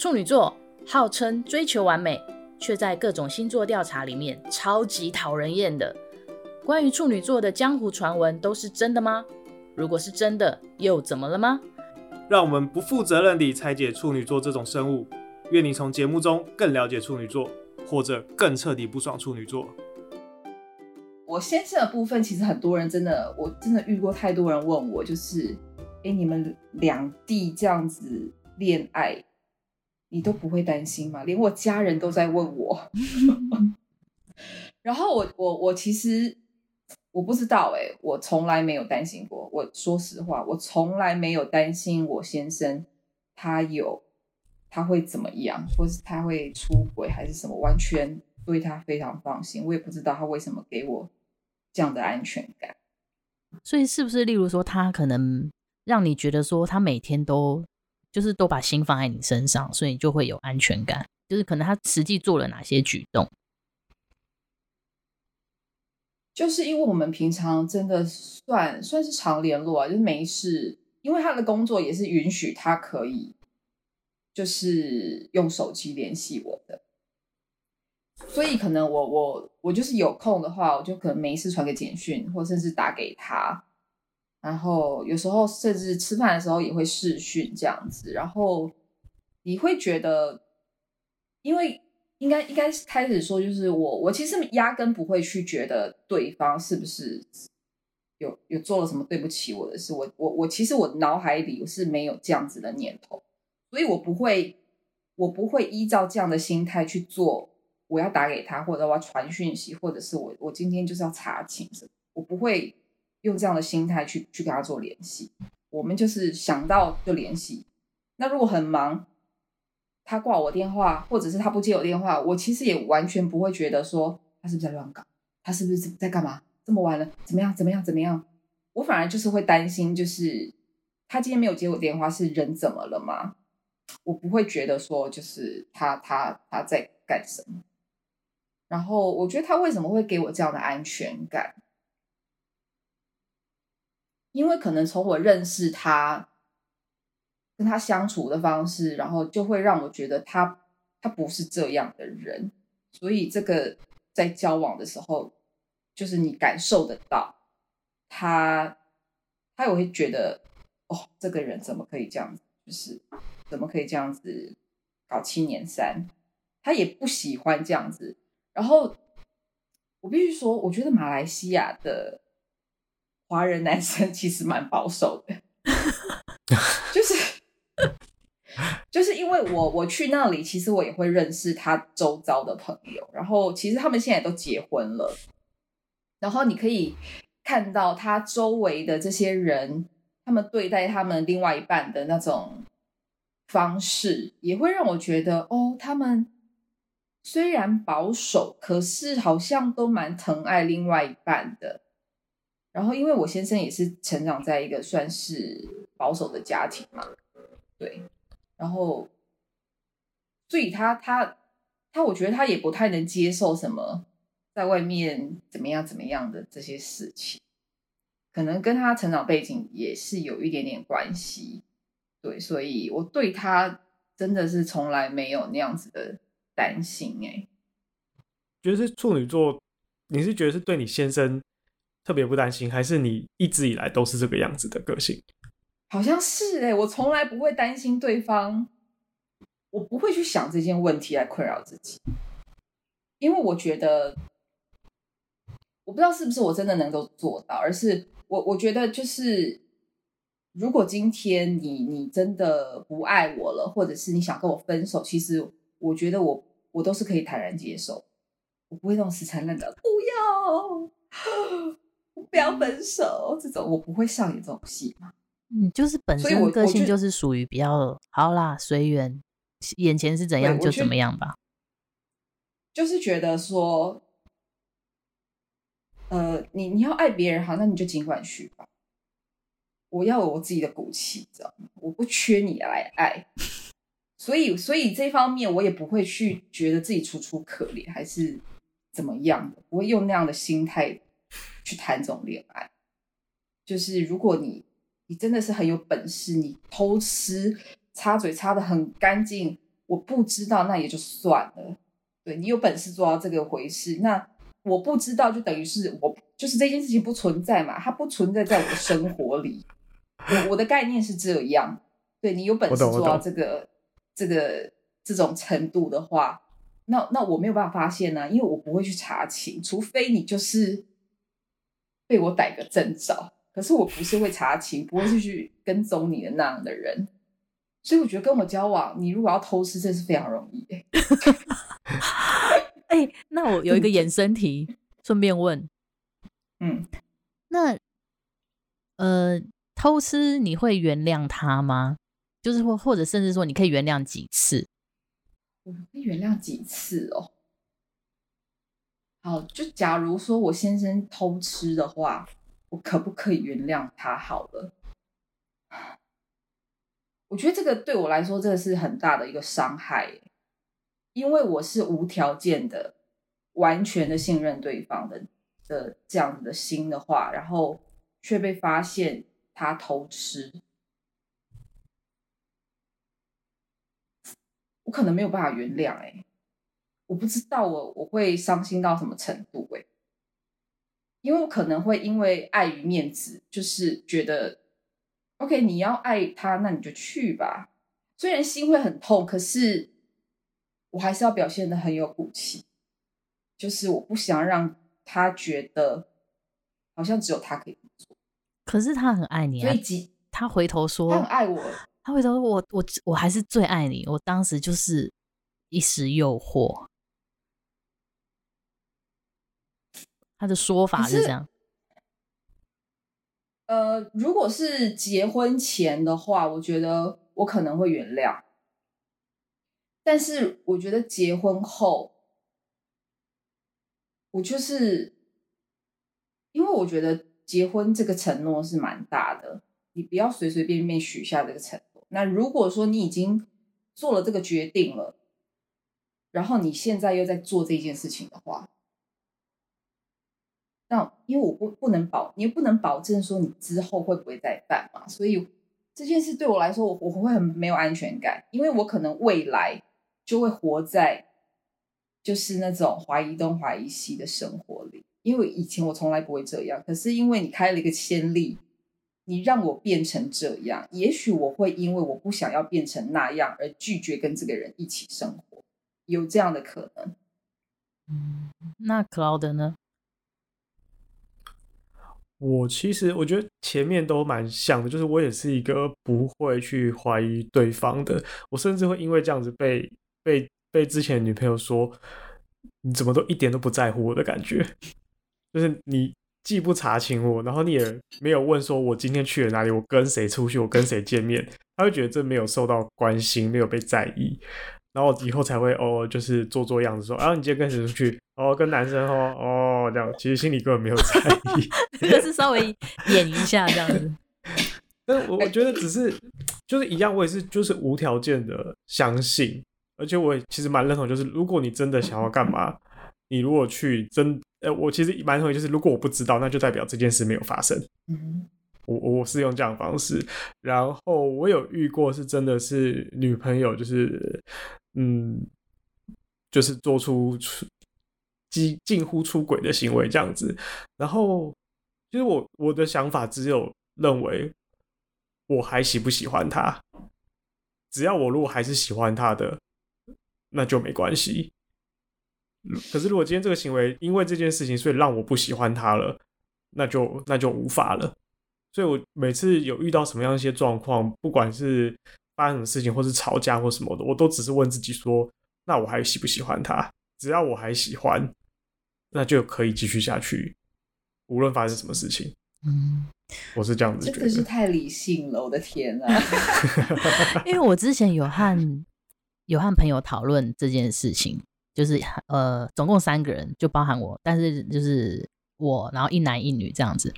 处女座号称追求完美，却在各种星座调查里面超级讨人厌的。关于处女座的江湖传闻都是真的吗？如果是真的，又怎么了吗？让我们不负责任地拆解处女座这种生物。愿你从节目中更了解处女座，或者更彻底不爽处女座。我先生的部分，其实很多人真的，我真的遇过太多人问我，就是，哎，你们两地这样子恋爱，你都不会担心吗？连我家人都在问我。然后我我我其实我不知道，哎，我从来没有担心过。我说实话，我从来没有担心我先生他有。他会怎么样，或是他会出轨还是什么？完全对他非常放心。我也不知道他为什么给我这样的安全感。所以是不是，例如说，他可能让你觉得说，他每天都就是都把心放在你身上，所以你就会有安全感。就是可能他实际做了哪些举动？就是因为我们平常真的算算是常联络啊，就是没事。因为他的工作也是允许他可以。就是用手机联系我的，所以可能我我我就是有空的话，我就可能没事传个简讯，或甚至打给他，然后有时候甚至吃饭的时候也会视讯这样子，然后你会觉得，因为应该应该开始说，就是我我其实压根不会去觉得对方是不是有有做了什么对不起我的事，我我我其实我脑海里我是没有这样子的念头。所以我不会，我不会依照这样的心态去做。我要打给他，或者我要传讯息，或者是我我今天就是要查寝什么，我不会用这样的心态去去跟他做联系。我们就是想到就联系。那如果很忙，他挂我电话，或者是他不接我电话，我其实也完全不会觉得说他是不是在乱搞，他是不是在干嘛？这么晚了，怎么样？怎么样？怎么样？我反而就是会担心，就是他今天没有接我电话，是人怎么了吗？我不会觉得说，就是他他他在干什么，然后我觉得他为什么会给我这样的安全感？因为可能从我认识他，跟他相处的方式，然后就会让我觉得他他不是这样的人，所以这个在交往的时候，就是你感受得到他，他也会觉得哦，这个人怎么可以这样子，就是。怎么可以这样子搞七年三？他也不喜欢这样子。然后我必须说，我觉得马来西亚的华人男生 其实蛮保守的，就是就是因为我我去那里，其实我也会认识他周遭的朋友。然后其实他们现在都结婚了，然后你可以看到他周围的这些人，他们对待他们另外一半的那种。方式也会让我觉得，哦，他们虽然保守，可是好像都蛮疼爱另外一半的。然后，因为我先生也是成长在一个算是保守的家庭嘛，对，然后，所以他他他，我觉得他也不太能接受什么在外面怎么样怎么样的这些事情，可能跟他成长背景也是有一点点关系。对，所以我对他真的是从来没有那样子的担心哎。觉得是处女座，你是觉得是对你先生特别不担心，还是你一直以来都是这个样子的个性？好像是哎，我从来不会担心对方，我不会去想这件问题来困扰自己，因为我觉得，我不知道是不是我真的能够做到，而是我我觉得就是。如果今天你你真的不爱我了，或者是你想跟我分手，其实我觉得我我都是可以坦然接受，我不会那种死缠烂打，不要，不要分手这种，我不会上演这种戏嘛。嗯，就是本身个性就是属于比较好啦，随缘，眼前是怎样就怎么样吧。就是觉得说，呃，你你要爱别人好，那你就尽管去吧。我要有我自己的骨气，知道吗？我不缺你来爱，所以，所以这方面我也不会去觉得自己楚楚可怜，还是怎么样的，不会用那样的心态去谈这种恋爱。就是如果你你真的是很有本事，你偷吃，擦嘴擦的很干净，我不知道，那也就算了。对，你有本事做到这个回事，那我不知道就等于是我就是这件事情不存在嘛，它不存在在我的生活里。我我的概念是这样，对，你有本事做到这个这个这种程度的话，那那我没有办法发现呢、啊，因为我不会去查情，除非你就是被我逮个正着。可是我不是会查情，不会是去跟踪你的那样的人，所以我觉得跟我交往，你如果要偷吃，这是非常容易的。哎、欸，那我有一个衍生题，顺便问，嗯，那呃，偷吃你会原谅他吗？就是或或者甚至说，你可以原谅几次？我可以原谅几次哦？好，就假如说我先生偷吃的话。我可不可以原谅他？好了，我觉得这个对我来说，这个是很大的一个伤害，因为我是无条件的、完全的信任对方的的这样子的心的话，然后却被发现他偷吃，我可能没有办法原谅。哎，我不知道我我会伤心到什么程度？哎。因为我可能会因为碍于面子，就是觉得，OK，你要爱他，那你就去吧。虽然心会很痛，可是我还是要表现的很有骨气。就是我不想让他觉得好像只有他可以做。可是他很爱你啊，他回头说，他很爱我。他回头说我我我还是最爱你。我当时就是一时诱惑。他的说法是这样，呃，如果是结婚前的话，我觉得我可能会原谅，但是我觉得结婚后，我就是因为我觉得结婚这个承诺是蛮大的，你不要随随便便许下这个承诺。那如果说你已经做了这个决定了，然后你现在又在做这件事情的话。那因为我不不能保，你也不能保证说你之后会不会再犯嘛，所以这件事对我来说，我我会很没有安全感，因为我可能未来就会活在就是那种怀疑东怀疑西的生活里，因为以前我从来不会这样，可是因为你开了一个先例，你让我变成这样，也许我会因为我不想要变成那样而拒绝跟这个人一起生活，有这样的可能。嗯，那 Cloud 呢？我其实我觉得前面都蛮像的，就是我也是一个不会去怀疑对方的，我甚至会因为这样子被被被之前的女朋友说，你怎么都一点都不在乎我的感觉，就是你既不查清我，然后你也没有问说我今天去了哪里，我跟谁出去，我跟谁见面，他会觉得这没有受到关心，没有被在意。然后以后才会哦，就是做做样子说，啊，你今天跟谁出去？哦，跟男生哦，哦，这样，其实心里根本没有在意，就是稍微演一下这样子。但我我觉得只是就是一样，我也是就是无条件的相信，而且我也其实蛮认同，就是如果你真的想要干嘛，你如果去真，呃，我其实蛮认同，就是如果我不知道，那就代表这件事没有发生。嗯。我我是用这样方式，然后我有遇过是真的是女朋友，就是嗯，就是做出出近近乎出轨的行为这样子，然后其实我我的想法只有认为我还喜不喜欢他，只要我如果还是喜欢他的，那就没关系。可是如果今天这个行为因为这件事情，所以让我不喜欢他了，那就那就无法了。所以，我每次有遇到什么样一些状况，不管是发生什么事情，或是吵架或什么的，我都只是问自己说：那我还喜不喜欢他？只要我还喜欢，那就可以继续下去，无论发生什么事情。嗯，我是这样子觉得。真的是太理性了，我的天啊！因为我之前有和有和朋友讨论这件事情，就是呃，总共三个人，就包含我，但是就是我，然后一男一女这样子。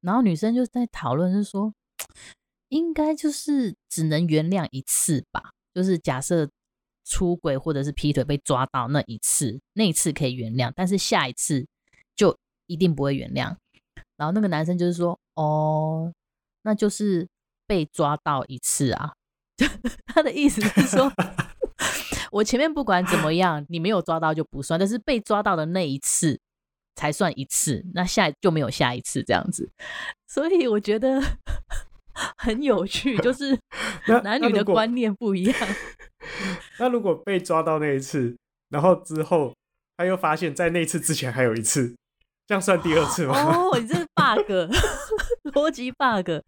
然后女生就在讨论，是说应该就是只能原谅一次吧，就是假设出轨或者是劈腿被抓到那一次，那一次可以原谅，但是下一次就一定不会原谅。然后那个男生就是说，哦，那就是被抓到一次啊，他的意思是说，我前面不管怎么样，你没有抓到就不算，但是被抓到的那一次才算一次，那下就没有下一次这样子。所以我觉得很有趣，就 是男女的观念不一样。那，那如果被抓到那一次，然后之后他又发现，在那一次之前还有一次，这样算第二次吗？哦，你这是 bug，逻辑 bug。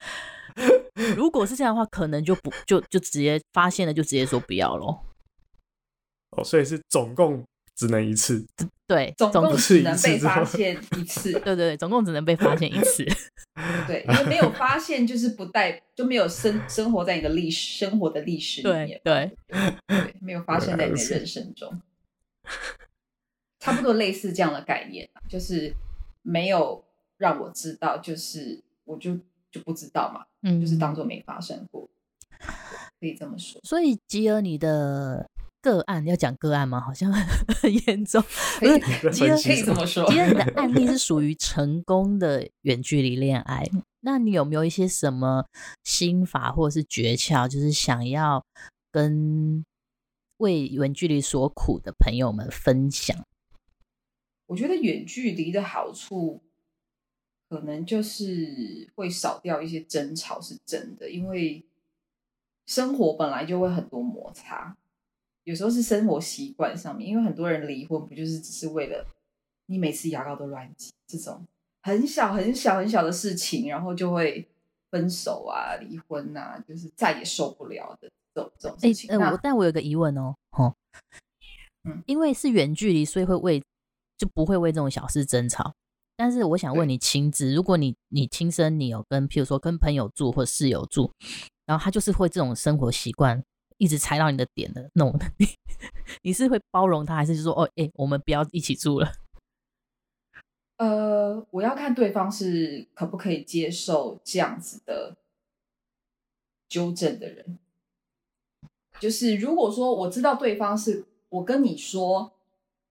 如果是这样的话，可能就不就就直接发现了，就直接说不要咯。哦，所以是总共只能一次，对，总共只能被发现一次，对对对，总共只能被发现一次，对，因为没有发现就是不带就没有生生活在你的历史生活的历史里面，对对，对，没有发生在你的人生中，差不多类似这样的概念，就是没有让我知道，就是我就就不知道嘛，嗯，就是当做没发生过，可以这么说。所以吉尔，你的。个案要讲个案吗？好像 很严重。不是，吉尔可以这么说。吉尔，你的案例是属于成功的远距离恋爱，那你有没有一些什么心法或者是诀窍，就是想要跟为远距离所苦的朋友们分享？我觉得远距离的好处，可能就是会少掉一些争吵，是真的，因为生活本来就会很多摩擦。有时候是生活习惯上面，因为很多人离婚不就是只是为了你每次牙膏都乱挤这种很小很小很小的事情，然后就会分手啊、离婚啊，就是再也受不了的这种这种事情。哎、欸呃，我但我有个疑问哦，哦，嗯，因为是远距离，所以会为就不会为这种小事争吵。但是我想问你亲自，如果你你亲身你有跟譬如说跟朋友住或室友住，然后他就是会这种生活习惯。一直踩到你的点的那种，你 你是会包容他，还是就说哦，哎、我们不要一起住了？呃，我要看对方是可不可以接受这样子的纠正的人。就是如果说我知道对方是我跟你说，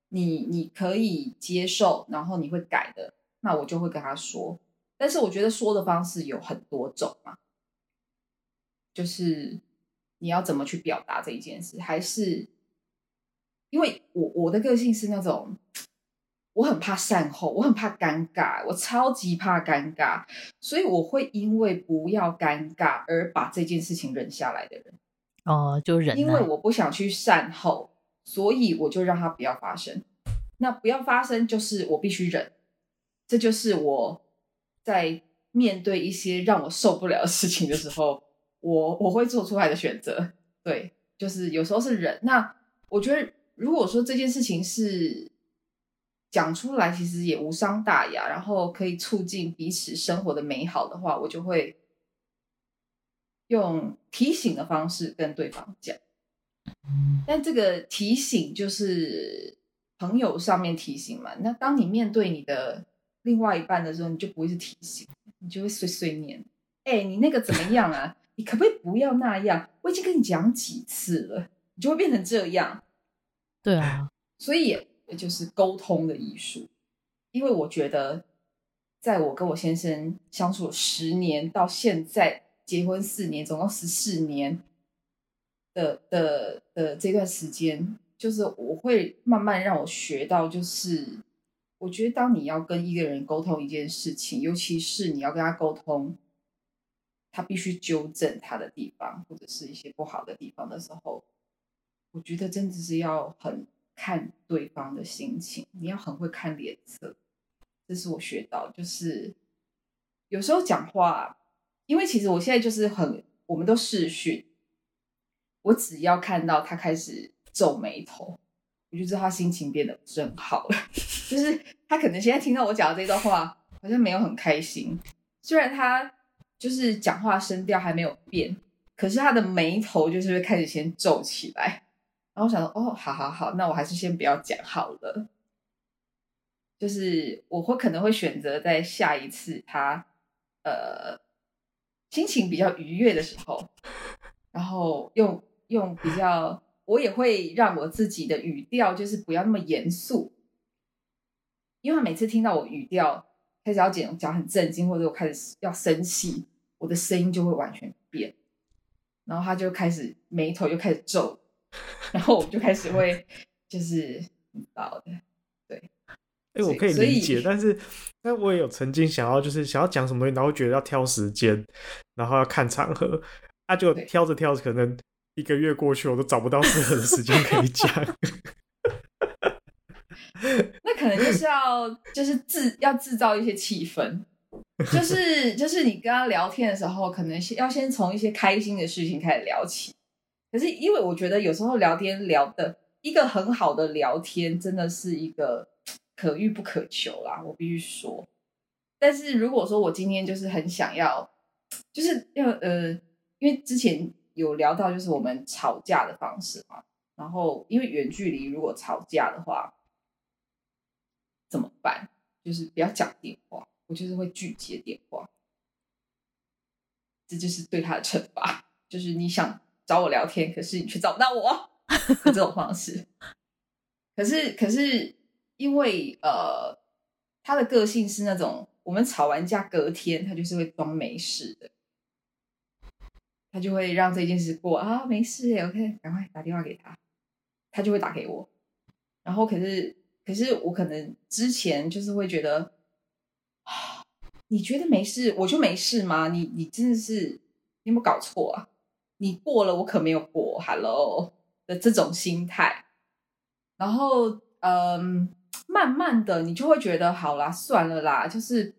你你可以接受，然后你会改的，那我就会跟他说。但是我觉得说的方式有很多种嘛，就是。你要怎么去表达这一件事？还是因为我我的个性是那种，我很怕善后，我很怕尴尬，我超级怕尴尬，所以我会因为不要尴尬而把这件事情忍下来的人。哦，就忍。因为我不想去善后，所以我就让它不要发生。那不要发生，就是我必须忍。这就是我在面对一些让我受不了的事情的时候。我我会做出来的选择，对，就是有时候是忍。那我觉得，如果说这件事情是讲出来，其实也无伤大雅，然后可以促进彼此生活的美好的话，我就会用提醒的方式跟对方讲。但这个提醒就是朋友上面提醒嘛。那当你面对你的另外一半的时候，你就不会是提醒，你就会碎碎念。哎，你那个怎么样啊？你可不可以不要那样？我已经跟你讲几次了，你就会变成这样。对啊，所以也就是沟通的艺术。因为我觉得，在我跟我先生相处十年到现在结婚四年，总共十四年的的的这段时间，就是我会慢慢让我学到，就是我觉得当你要跟一个人沟通一件事情，尤其是你要跟他沟通。他必须纠正他的地方，或者是一些不好的地方的时候，我觉得真的是要很看对方的心情，你要很会看脸色。这是我学到，就是有时候讲话，因为其实我现在就是很，我们都视讯，我只要看到他开始皱眉头，我就知道他心情变得真好了。就是他可能现在听到我讲的这段话，好像没有很开心，虽然他。就是讲话声调还没有变，可是他的眉头就是会开始先皱起来，然后我想说，哦，好好好，那我还是先不要讲好了。就是我会可能会选择在下一次他呃心情比较愉悦的时候，然后用用比较，我也会让我自己的语调就是不要那么严肃，因为他每次听到我语调。开始要讲讲很震惊，或者我开始要生气，我的声音就会完全变，然后他就开始眉头就开始皱，然后我们就开始会就是 知道的，对。哎、欸，我可以理解，但是，但我也有曾经想要，就是想要讲什么东西，然后觉得要挑时间，然后要看场合，啊，就挑着挑着，可能一个月过去，我都找不到适合的时间可以讲。可能就是要，就是制要制造一些气氛，就是就是你跟他聊天的时候，可能先要先从一些开心的事情开始聊起。可是因为我觉得有时候聊天聊的一个很好的聊天，真的是一个。可遇不可求啦，我必须说。但是如果说我今天就是很想要，就是要呃，因为之前有聊到就是我们吵架的方式嘛，然后因为远距离如果吵架的话怎么办？就是不要讲电话，我就是会拒接电话，这就是对他的惩罚，就是你想找我聊天，可是你却找不到我这种方式。可是，可是。因为呃，他的个性是那种，我们吵完架隔天，他就是会装没事的，他就会让这件事过啊，没事，OK，赶快打电话给他，他就会打给我。然后可是，可是我可能之前就是会觉得，你觉得没事，我就没事吗？你你真的是你有没有搞错啊？你过了，我可没有过，Hello 的这种心态。然后，嗯。慢慢的，你就会觉得好啦，算了啦，就是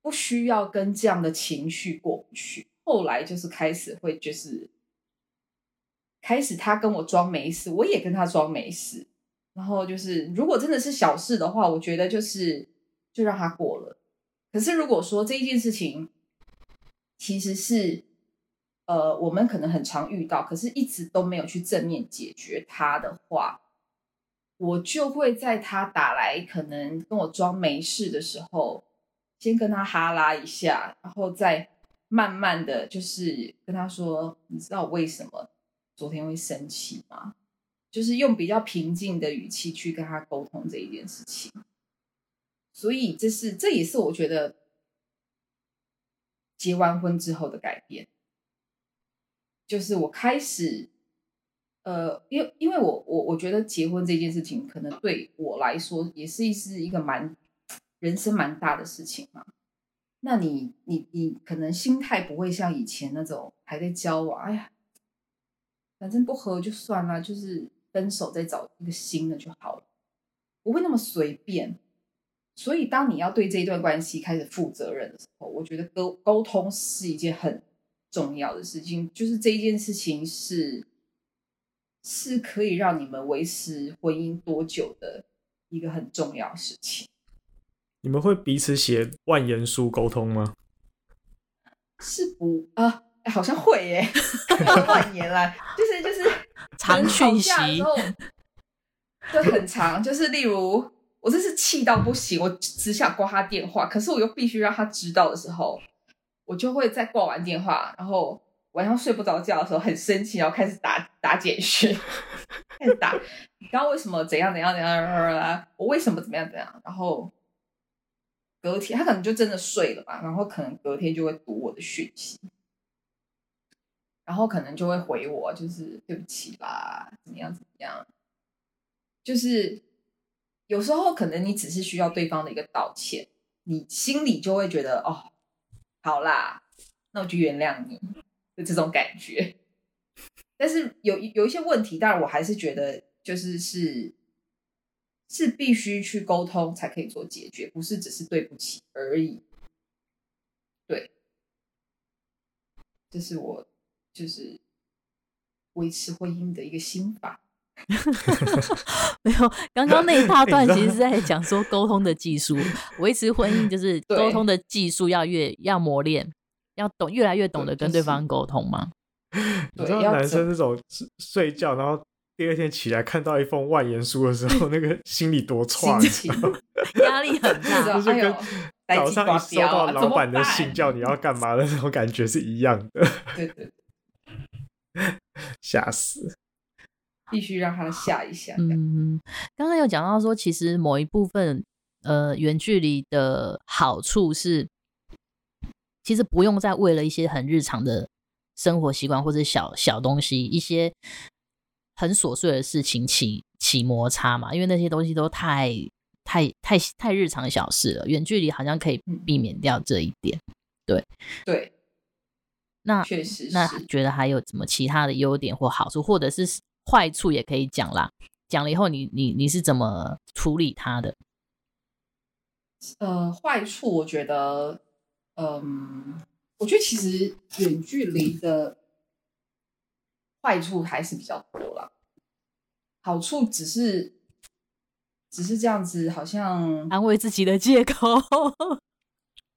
不需要跟这样的情绪过不去。后来就是开始会，就是开始他跟我装没事，我也跟他装没事。然后就是，如果真的是小事的话，我觉得就是就让他过了。可是如果说这一件事情其实是呃，我们可能很常遇到，可是一直都没有去正面解决它的话。我就会在他打来，可能跟我装没事的时候，先跟他哈拉一下，然后再慢慢的就是跟他说：“你知道我为什么昨天会生气吗？”就是用比较平静的语气去跟他沟通这一件事情。所以这是这也是我觉得结完婚之后的改变，就是我开始。呃，因为因为我我我觉得结婚这件事情，可能对我来说也是一是一个蛮人生蛮大的事情嘛。那你你你可能心态不会像以前那种还在交往，哎呀，反正不合就算了，就是分手再找一个新的就好了，不会那么随便。所以当你要对这一段关系开始负责任的时候，我觉得沟沟通是一件很重要的事情，就是这一件事情是。是可以让你们维持婚姻多久的一个很重要事情。你们会彼此写万言书沟通吗？是不啊、欸？好像会耶，万言啦，就是长讯息，就，很长。就是例如，我真是气到不行，我只想挂他电话，可是我又必须让他知道的时候，我就会在挂完电话，然后。晚上睡不着觉的时候很生气，然后开始打打简讯，开始打。你知道为什么怎样怎样怎样？我为什么怎么样怎样？然后隔天他可能就真的睡了吧，然后可能隔天就会读我的讯息，然后可能就会回我，就是对不起啦，怎么样怎么样？就是有时候可能你只是需要对方的一个道歉，你心里就会觉得哦，好啦，那我就原谅你。的这种感觉，但是有有一些问题，当然我还是觉得就是是是必须去沟通才可以做解决，不是只是对不起而已。对，这是我就是维持婚姻的一个心法。没有，刚刚那一大段 其实是在讲说沟通的技术，维持婚姻就是沟通的技术要越要磨练。要懂，越来越懂得跟对方沟通嘛？你知道男生那种睡觉，然后第二天起来看到一封万言书的时候，那个心里多创，压力很大，就是跟早上一收到老板的信叫你要干嘛的那种感觉是一样的。对对，吓死！必须让他吓一下。嗯，刚刚有讲到说，其实某一部分呃远距离的好处是。其实不用再为了一些很日常的生活习惯或者小小东西，一些很琐碎的事情起起摩擦嘛，因为那些东西都太太太太日常小事了，远距离好像可以避免掉这一点。对对，那确实，那觉得还有什么其他的优点或好处，或者是坏处也可以讲啦。讲了以后你，你你你是怎么处理它的？呃，坏处我觉得，嗯，我觉得其实远距离的坏处还是比较多啦，好处只是只是这样子，好像安慰自己的借口。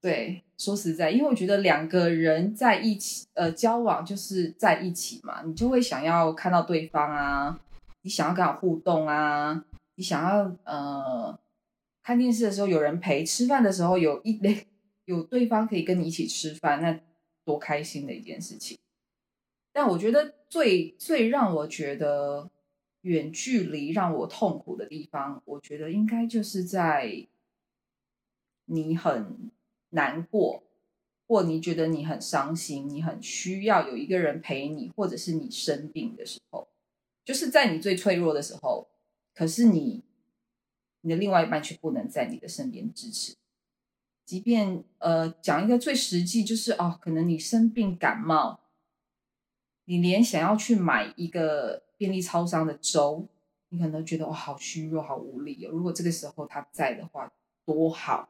对，说实在，因为我觉得两个人在一起，呃，交往就是在一起嘛，你就会想要看到对方啊，你想要跟他互动啊，你想要呃。看电视的时候有人陪，吃饭的时候有一类有对方可以跟你一起吃饭，那多开心的一件事情。但我觉得最最让我觉得远距离让我痛苦的地方，我觉得应该就是在你很难过，或你觉得你很伤心，你很需要有一个人陪你，或者是你生病的时候，就是在你最脆弱的时候，可是你。你的另外一半却不能在你的身边支持，即便呃讲一个最实际，就是哦，可能你生病感冒，你连想要去买一个便利超商的粥，你可能觉得哦，好虚弱，好无力哦。如果这个时候他在的话，多好。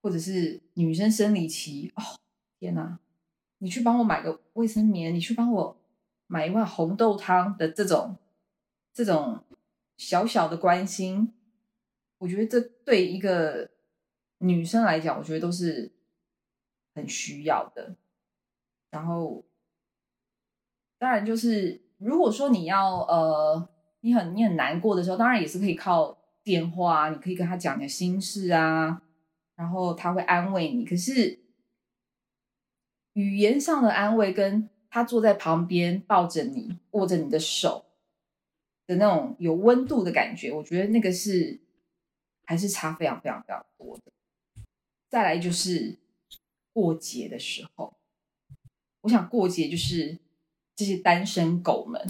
或者是女生生理期，哦，天哪，你去帮我买个卫生棉，你去帮我买一碗红豆汤的这种这种。小小的关心，我觉得这对一个女生来讲，我觉得都是很需要的。然后，当然就是如果说你要呃，你很你很难过的时候，当然也是可以靠电话，你可以跟他讲点心事啊，然后他会安慰你。可是语言上的安慰，跟他坐在旁边抱着你，握着你的手。的那种有温度的感觉，我觉得那个是还是差非常非常非常多的。再来就是过节的时候，我想过节就是这些单身狗们，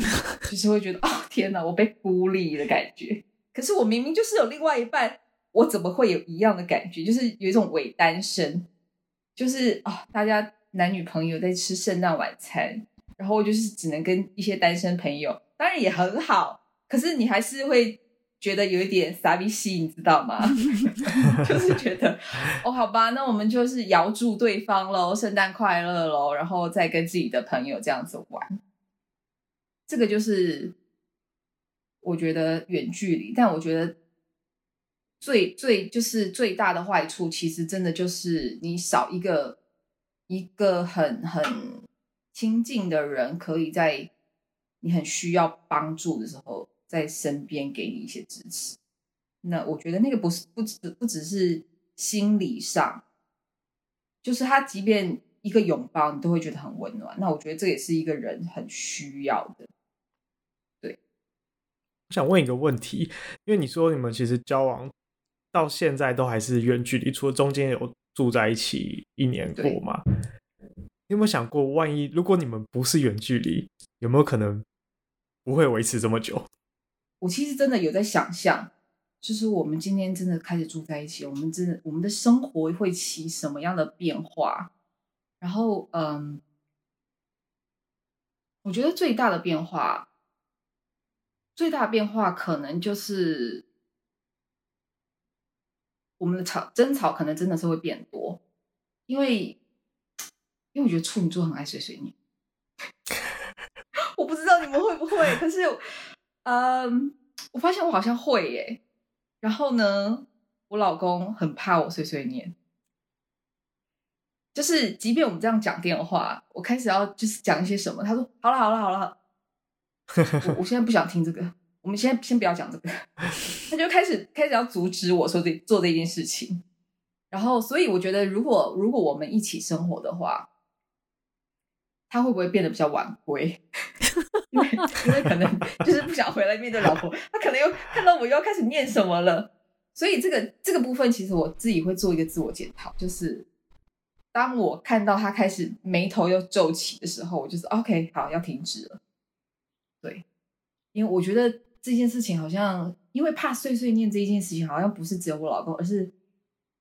就是会觉得哦天哪，我被孤立的感觉。可是我明明就是有另外一半，我怎么会有一样的感觉？就是有一种伪单身，就是啊、哦，大家男女朋友在吃圣诞晚餐，然后就是只能跟一些单身朋友，当然也很好。可是你还是会觉得有一点傻逼兮，你知道吗？就是觉得哦，好吧，那我们就是遥祝对方喽，圣诞快乐喽，然后再跟自己的朋友这样子玩。这个就是我觉得远距离，但我觉得最最就是最大的坏处，其实真的就是你少一个一个很很亲近的人，可以在你很需要帮助的时候。在身边给你一些支持，那我觉得那个不是不只不只是心理上，就是他即便一个拥抱你都会觉得很温暖。那我觉得这也是一个人很需要的。对，我想问一个问题，因为你说你们其实交往到现在都还是远距离，除了中间有住在一起一年过嘛？你有没有想过，万一如果你们不是远距离，有没有可能不会维持这么久？我其实真的有在想象，就是我们今天真的开始住在一起，我们真的我们的生活会起什么样的变化？然后，嗯，我觉得最大的变化，最大的变化可能就是我们的吵争吵可能真的是会变多，因为因为我觉得处女座很爱碎碎念，我不知道你们会不会，可是。嗯，um, 我发现我好像会耶。然后呢，我老公很怕我碎碎念，就是即便我们这样讲电话，我开始要就是讲一些什么，他说好了好了好了，我我现在不想听这个，我们先先不要讲这个，他就开始开始要阻止我说这做这件事情。然后，所以我觉得，如果如果我们一起生活的话，他会不会变得比较晚归？因为可能就是不想回来面对老婆，他可能又看到我又要开始念什么了，所以这个这个部分其实我自己会做一个自我检讨，就是当我看到他开始眉头又皱起的时候，我就是 OK 好，要停止了。对，因为我觉得这件事情好像，因为怕碎碎念这一件事情，好像不是只有我老公，而是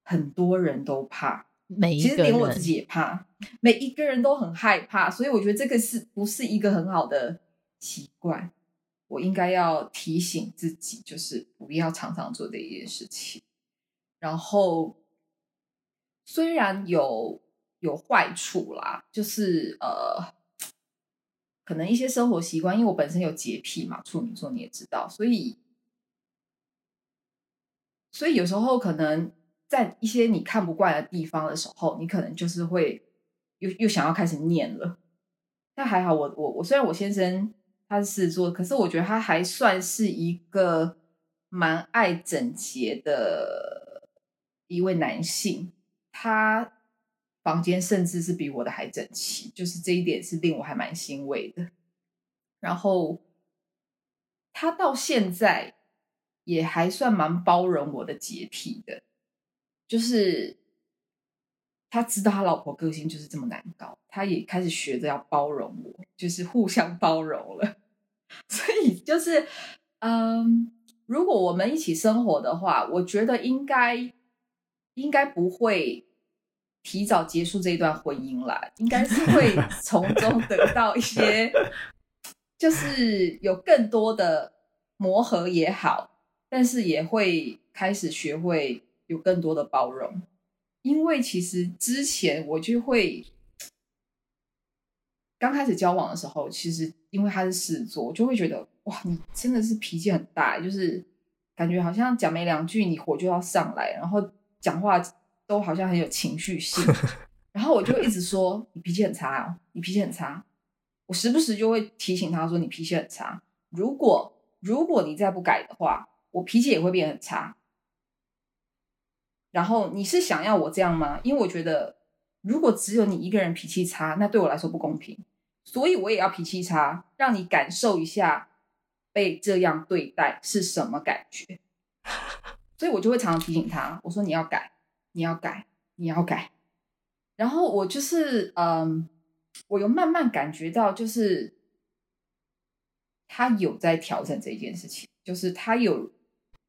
很多人都怕。每一个人，其实连我自己也怕，每一个人都很害怕，所以我觉得这个是不是一个很好的习惯？我应该要提醒自己，就是不要常常做这一件事情。然后，虽然有有坏处啦，就是呃，可能一些生活习惯，因为我本身有洁癖嘛，处女座你也知道，所以，所以有时候可能。在一些你看不惯的地方的时候，你可能就是会又又想要开始念了。但还好我，我我我虽然我先生他是狮子座，可是我觉得他还算是一个蛮爱整洁的一位男性。他房间甚至是比我的还整齐，就是这一点是令我还蛮欣慰的。然后他到现在也还算蛮包容我的洁癖的。就是他知道他老婆个性就是这么难搞，他也开始学着要包容我，就是互相包容了。所以就是，嗯，如果我们一起生活的话，我觉得应该应该不会提早结束这一段婚姻啦，应该是会从中得到一些，就是有更多的磨合也好，但是也会开始学会。有更多的包容，因为其实之前我就会刚开始交往的时候，其实因为他是狮子座，我就会觉得哇，你真的是脾气很大，就是感觉好像讲没两句你火就要上来，然后讲话都好像很有情绪性，然后我就一直说你脾气很差哦，你脾气很差，我时不时就会提醒他说你脾气很差，如果如果你再不改的话，我脾气也会变很差。然后你是想要我这样吗？因为我觉得，如果只有你一个人脾气差，那对我来说不公平，所以我也要脾气差，让你感受一下被这样对待是什么感觉。所以我就会常常提醒他，我说你要改，你要改，你要改。然后我就是，嗯，我有慢慢感觉到，就是他有在调整这件事情，就是他有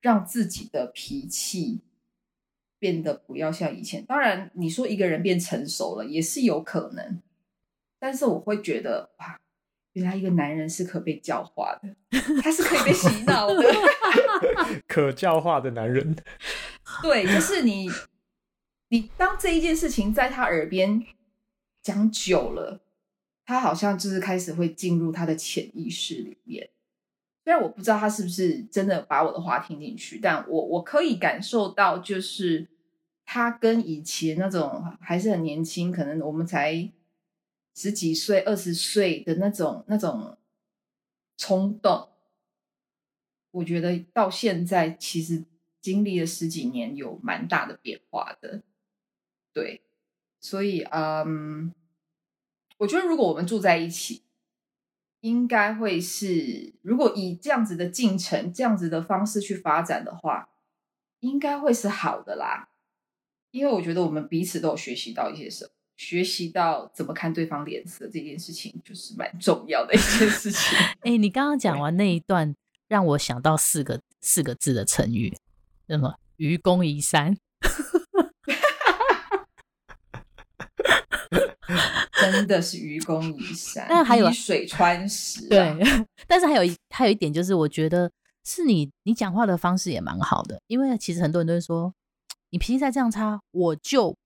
让自己的脾气。变得不要像以前。当然，你说一个人变成熟了也是有可能，但是我会觉得哇，原来一个男人是可被教化的，他是可以被洗脑的，可教化的男人。对，就是你，你当这一件事情在他耳边讲久了，他好像就是开始会进入他的潜意识里面。虽然我不知道他是不是真的把我的话听进去，但我我可以感受到，就是他跟以前那种还是很年轻，可能我们才十几岁、二十岁的那种那种冲动，我觉得到现在其实经历了十几年，有蛮大的变化的。对，所以嗯，我觉得如果我们住在一起。应该会是，如果以这样子的进程、这样子的方式去发展的话，应该会是好的啦。因为我觉得我们彼此都有学习到一些什么，学习到怎么看对方脸色这件事情，就是蛮重要的一件事情。哎、欸，你刚刚讲完那一段，让我想到四个四个字的成语，什么“愚公移山”。真的是愚公移山，但还有水穿石、啊。对，但是还有一还有一点就是，我觉得是你你讲话的方式也蛮好的，因为其实很多人都会说，你脾气再这样差，我就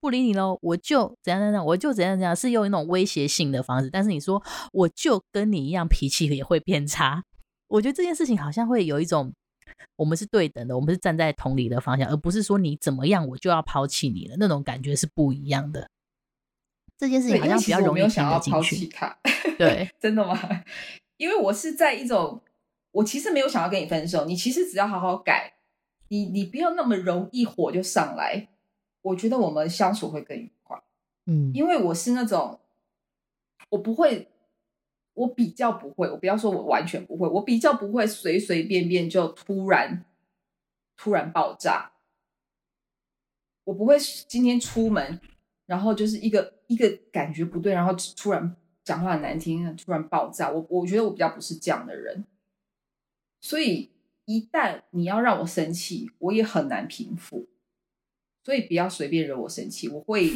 不理你喽，我就怎样怎样，我就怎样怎样，是用一种威胁性的方式。但是你说我就跟你一样，脾气也会变差，我觉得这件事情好像会有一种，我们是对等的，我们是站在同理的方向，而不是说你怎么样我就要抛弃你了，那种感觉是不一样的。这件事情好像比较容易听得进去。对，真的吗？因为我是在一种，我其实没有想要跟你分手，你其实只要好好改，你你不要那么容易火就上来，我觉得我们相处会更愉快。嗯，因为我是那种，我不会，我比较不会，我不要说我完全不会，我比较不会随随便便就突然突然爆炸，我不会今天出门。然后就是一个一个感觉不对，然后突然讲话很难听，突然爆炸。我我觉得我比较不是这样的人，所以一旦你要让我生气，我也很难平复。所以不要随便惹我生气，我会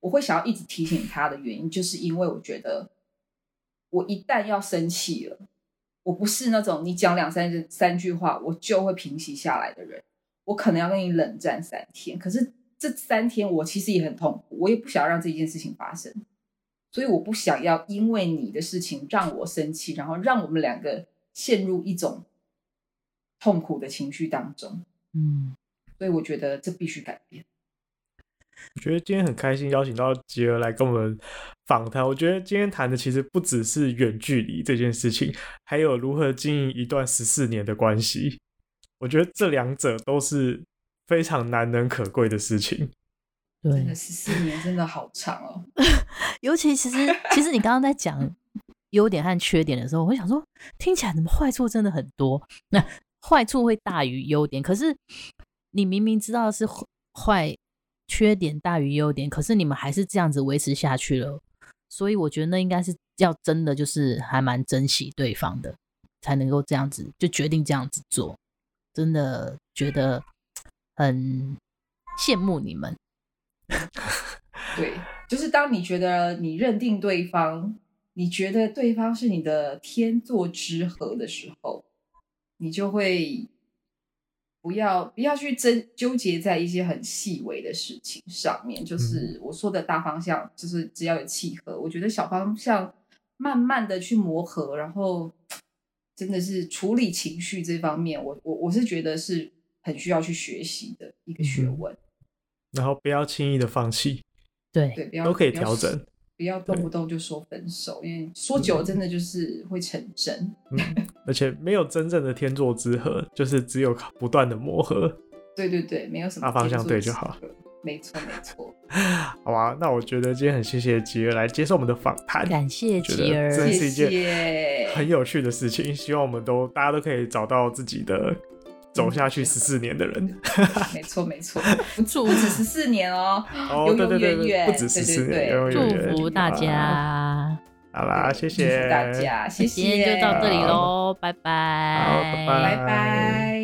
我会想要一直提醒他的原因，就是因为我觉得我一旦要生气了，我不是那种你讲两三三句话我就会平息下来的人，我可能要跟你冷战三天。可是这三天我其实也很痛苦，我也不想要让这件事情发生。所以我不想要因为你的事情让我生气，然后让我们两个陷入一种痛苦的情绪当中。嗯，所以我觉得这必须改变。我觉得今天很开心邀请到杰儿来跟我们访谈。我觉得今天谈的其实不只是远距离这件事情，还有如何经营一段十四年的关系。我觉得这两者都是非常难能可贵的事情。真的十四年真的好长哦，尤其其实其实你刚刚在讲优点和缺点的时候，我会想说，听起来怎么坏处真的很多？那坏处会大于优点，可是你明明知道是坏，缺点大于优点，可是你们还是这样子维持下去了，所以我觉得那应该是要真的就是还蛮珍惜对方的，才能够这样子就决定这样子做，真的觉得很羡慕你们。对，就是当你觉得你认定对方，你觉得对方是你的天作之合的时候，你就会不要不要去争纠结在一些很细微的事情上面。就是我说的大方向，就是只要有契合，我觉得小方向慢慢的去磨合，然后真的是处理情绪这方面，我我我是觉得是很需要去学习的一个学问。嗯然后不要轻易的放弃，对对，不要都可以调整，不要动不动就说分手，因为说久了真的就是会成真。嗯，而且没有真正的天作之合，就是只有不断的磨合。对对对，没有什么大方向对就好。没错没错。好吧，那我觉得今天很谢谢吉儿来接受我们的访谈，感谢吉儿，真是一件很有趣的事情。希望我们都大家都可以找到自己的。走下去十四年的人，没 错没错，不不止十四年哦，永永远远，不止十四年，祝福大家，好啦，谢谢。大家，谢谢，今天就到这里喽，拜拜，好，拜拜，拜拜。